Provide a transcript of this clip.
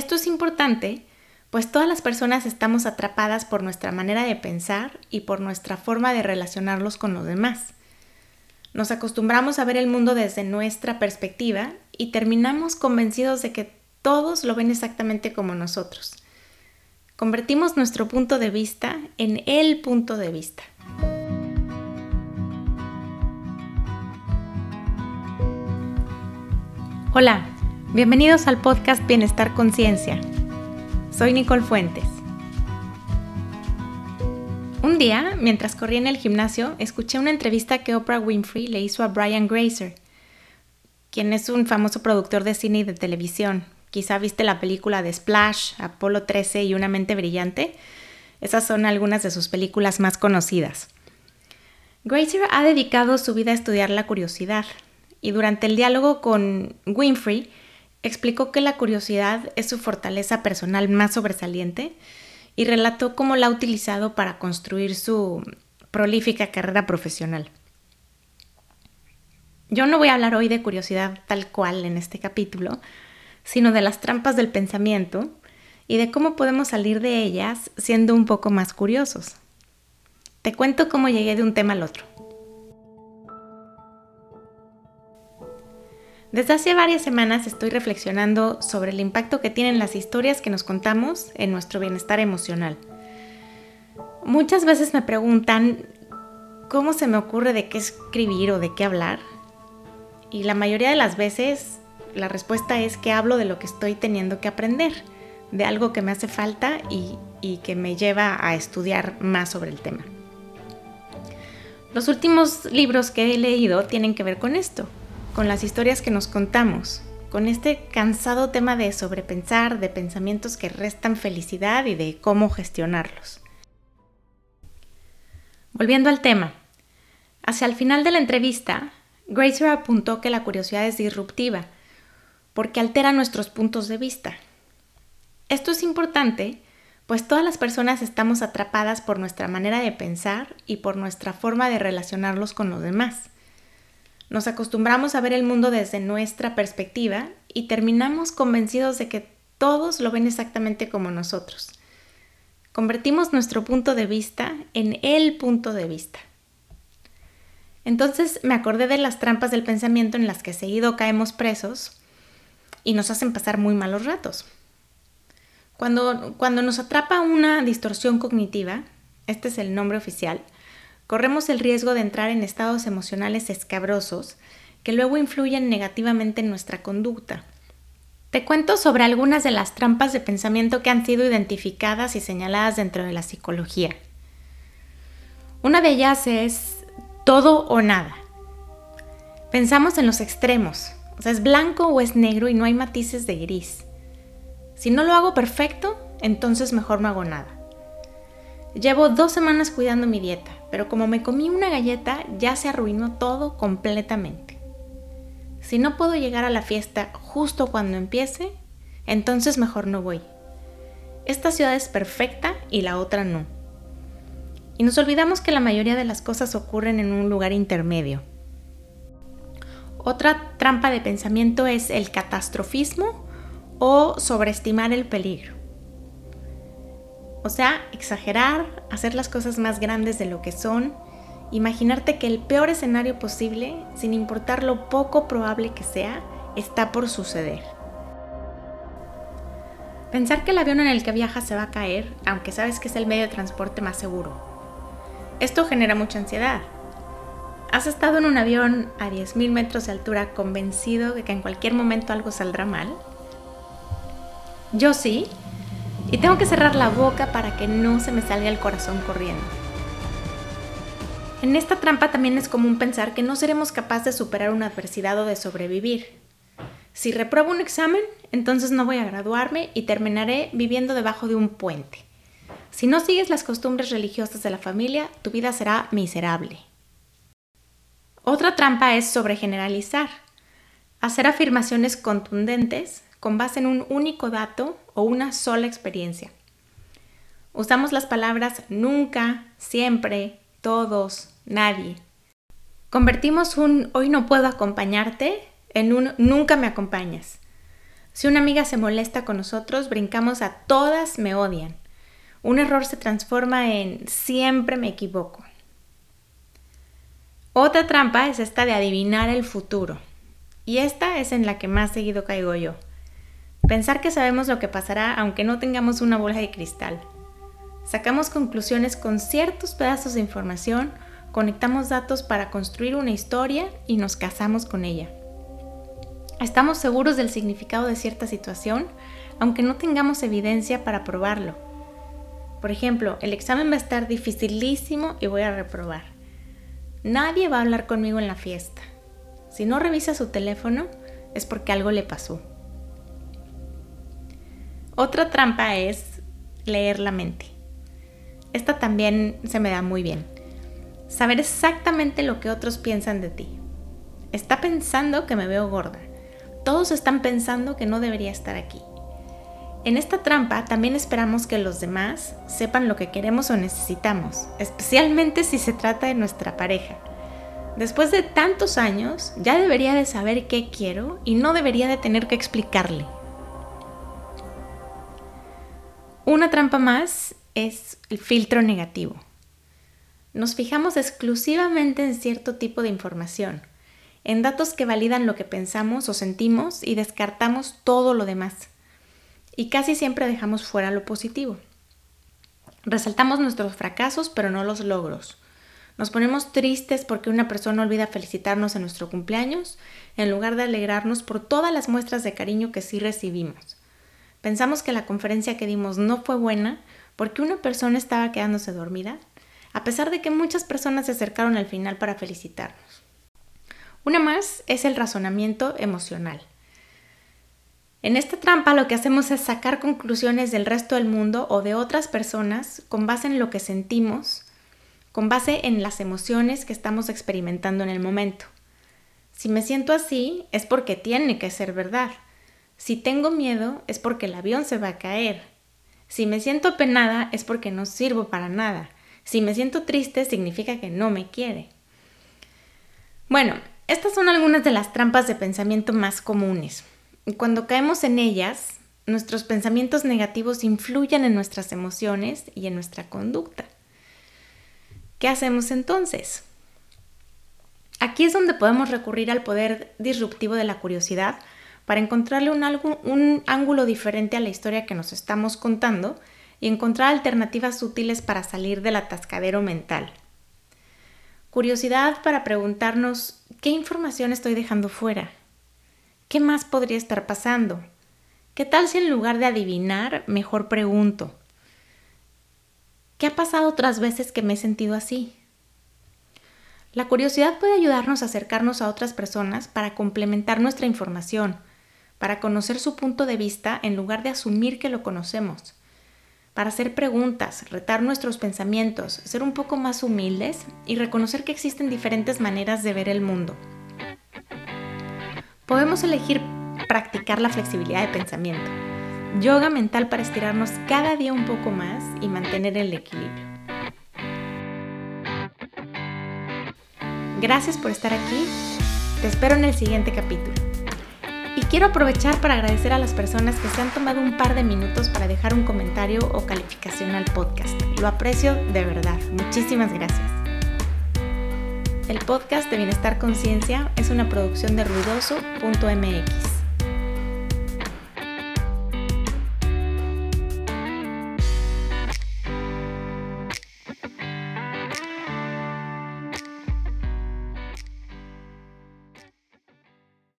Esto es importante, pues todas las personas estamos atrapadas por nuestra manera de pensar y por nuestra forma de relacionarlos con los demás. Nos acostumbramos a ver el mundo desde nuestra perspectiva y terminamos convencidos de que todos lo ven exactamente como nosotros. Convertimos nuestro punto de vista en el punto de vista. Hola, bienvenidos al podcast Bienestar Conciencia. Soy Nicole Fuentes. Un día, mientras corría en el gimnasio, escuché una entrevista que Oprah Winfrey le hizo a Brian Grazer, quien es un famoso productor de cine y de televisión. Quizá viste la película de Splash, Apolo 13 y Una mente brillante. Esas son algunas de sus películas más conocidas. Grazer ha dedicado su vida a estudiar la curiosidad, y durante el diálogo con Winfrey explicó que la curiosidad es su fortaleza personal más sobresaliente y relató cómo la ha utilizado para construir su prolífica carrera profesional. Yo no voy a hablar hoy de curiosidad tal cual en este capítulo, sino de las trampas del pensamiento y de cómo podemos salir de ellas siendo un poco más curiosos. Te cuento cómo llegué de un tema al otro. Desde hace varias semanas estoy reflexionando sobre el impacto que tienen las historias que nos contamos en nuestro bienestar emocional. Muchas veces me preguntan cómo se me ocurre de qué escribir o de qué hablar. Y la mayoría de las veces la respuesta es que hablo de lo que estoy teniendo que aprender, de algo que me hace falta y, que me lleva a estudiar más sobre el tema. Los últimos libros que he leído tienen que ver con esto, con las historias que nos contamos, con este cansado tema de sobrepensar, de pensamientos que restan felicidad y de cómo gestionarlos. Volviendo al tema, hacia el final de la entrevista, Grazer apuntó que la curiosidad es disruptiva, porque altera nuestros puntos de vista. Esto es importante, pues todas las personas estamos atrapadas por nuestra manera de pensar y por nuestra forma de relacionarlos con los demás. Nos acostumbramos a ver el mundo desde nuestra perspectiva y terminamos convencidos de que todos lo ven exactamente como nosotros. Convertimos nuestro punto de vista en el punto de vista. Entonces me acordé de las trampas del pensamiento en las que seguido caemos presos y nos hacen pasar muy malos ratos. Cuando, cuando nos atrapa una distorsión cognitiva, este es el nombre oficial, corremos el riesgo de entrar en estados emocionales escabrosos que luego influyen negativamente en nuestra conducta. Te cuento sobre algunas de las trampas de pensamiento que han sido identificadas y señaladas dentro de la psicología. Una de ellas es todo o nada. Pensamos en los extremos, o sea, es blanco o es negro y no hay matices de gris. Si no lo hago perfecto, entonces mejor no hago nada. Llevo dos semanas cuidando mi dieta, pero como me comí una galleta ya se arruinó todo completamente. Si no puedo llegar a la fiesta justo cuando empiece, entonces mejor no voy. Esta ciudad es perfecta y la otra no. Y nos olvidamos que la mayoría de las cosas ocurren en un lugar intermedio. Otra trampa de pensamiento es el catastrofismo o sobreestimar el peligro. O sea, exagerar, hacer las cosas más grandes de lo que son, imaginarte que el peor escenario posible, sin importar lo poco probable que sea, está por suceder. Pensar que el avión en el que viajas se va a caer, aunque sabes que es el medio de transporte más seguro. Esto genera mucha ansiedad. ¿Has estado en un avión a 10.000 metros de altura convencido de que en cualquier momento algo saldrá mal? Yo sí, y tengo que cerrar la boca para que no se me salga el corazón corriendo. En esta trampa también es común pensar que no seremos capaces de superar una adversidad o de sobrevivir. Si repruebo un examen, entonces no voy a graduarme y terminaré viviendo debajo de un puente. Si no sigues las costumbres religiosas de la familia, tu vida será miserable. Otra trampa es sobregeneralizar. Hacer afirmaciones contundentes con base en un único dato o una sola experiencia. Usamos las palabras nunca, siempre, todos, nadie. Convertimos un hoy no puedo acompañarte en un nunca me acompañas. Si una amiga se molesta con nosotros, brincamos a todas me odian. Un error se transforma en siempre me equivoco. Otra trampa es esta de adivinar el futuro. Y esta es en la que más seguido caigo yo. Pensar que sabemos lo que pasará aunque no tengamos una bola de cristal. Sacamos conclusiones con ciertos pedazos de información, conectamos datos para construir una historia y nos casamos con ella. Estamos seguros del significado de cierta situación, aunque no tengamos evidencia para probarlo. Por ejemplo, el examen va a estar dificilísimo y voy a reprobar. Nadie va a hablar conmigo en la fiesta. Si no revisa su teléfono, es porque algo le pasó. Otra trampa es leer la mente. Esta también se me da muy bien. Saber exactamente lo que otros piensan de ti. Está pensando que me veo gorda. Todos están pensando que no debería estar aquí. En esta trampa también esperamos que los demás sepan lo que queremos o necesitamos, especialmente si se trata de nuestra pareja. Después de tantos años, ya debería de saber qué quiero y no debería de tener que explicarle. Una trampa más es el filtro negativo. Nos fijamos exclusivamente en cierto tipo de información, en datos que validan lo que pensamos o sentimos y descartamos todo lo demás y casi siempre dejamos fuera lo positivo. Resaltamos nuestros fracasos pero no los logros. Nos ponemos tristes porque una persona olvida felicitarnos en nuestro cumpleaños en lugar de alegrarnos por todas las muestras de cariño que sí recibimos. Pensamos que la conferencia que dimos no fue buena porque una persona estaba quedándose dormida, a pesar de que muchas personas se acercaron al final para felicitarnos. Una más es el razonamiento emocional. En esta trampa lo que hacemos es sacar conclusiones del resto del mundo o de otras personas con base en lo que sentimos, con base en las emociones que estamos experimentando en el momento. Si me siento así es porque tiene que ser verdad. Si tengo miedo es porque el avión se va a caer. Si me siento penada es porque no sirvo para nada. Si me siento triste significa que no me quiere. Bueno, estas son algunas de las trampas de pensamiento más comunes. Cuando caemos en ellas, nuestros pensamientos negativos influyen en nuestras emociones y en nuestra conducta. ¿Qué hacemos entonces? Aquí es donde podemos recurrir al poder disruptivo de la curiosidad para encontrarle un, ángulo diferente a la historia que nos estamos contando y encontrar alternativas útiles para salir del atascadero mental. Curiosidad para preguntarnos qué información estoy dejando fuera, ¿Qué más podría estar pasando? ¿Qué tal si en lugar de adivinar, mejor pregunto? ¿Qué ha pasado otras veces que me he sentido así? La curiosidad puede ayudarnos a acercarnos a otras personas para complementar nuestra información, para conocer su punto de vista en lugar de asumir que lo conocemos, para hacer preguntas, retar nuestros pensamientos, ser un poco más humildes y reconocer que existen diferentes maneras de ver el mundo. Podemos elegir practicar la flexibilidad de pensamiento, yoga mental para estirarnos cada día un poco más y mantener el equilibrio. Gracias por estar aquí, te espero en el siguiente capítulo. Y quiero aprovechar para agradecer a las personas que se han tomado un par de minutos para dejar un comentario o calificación al podcast. Lo aprecio de verdad. Muchísimas gracias. El podcast de Bienestar Conciencia es una producción de ruidoso.mx.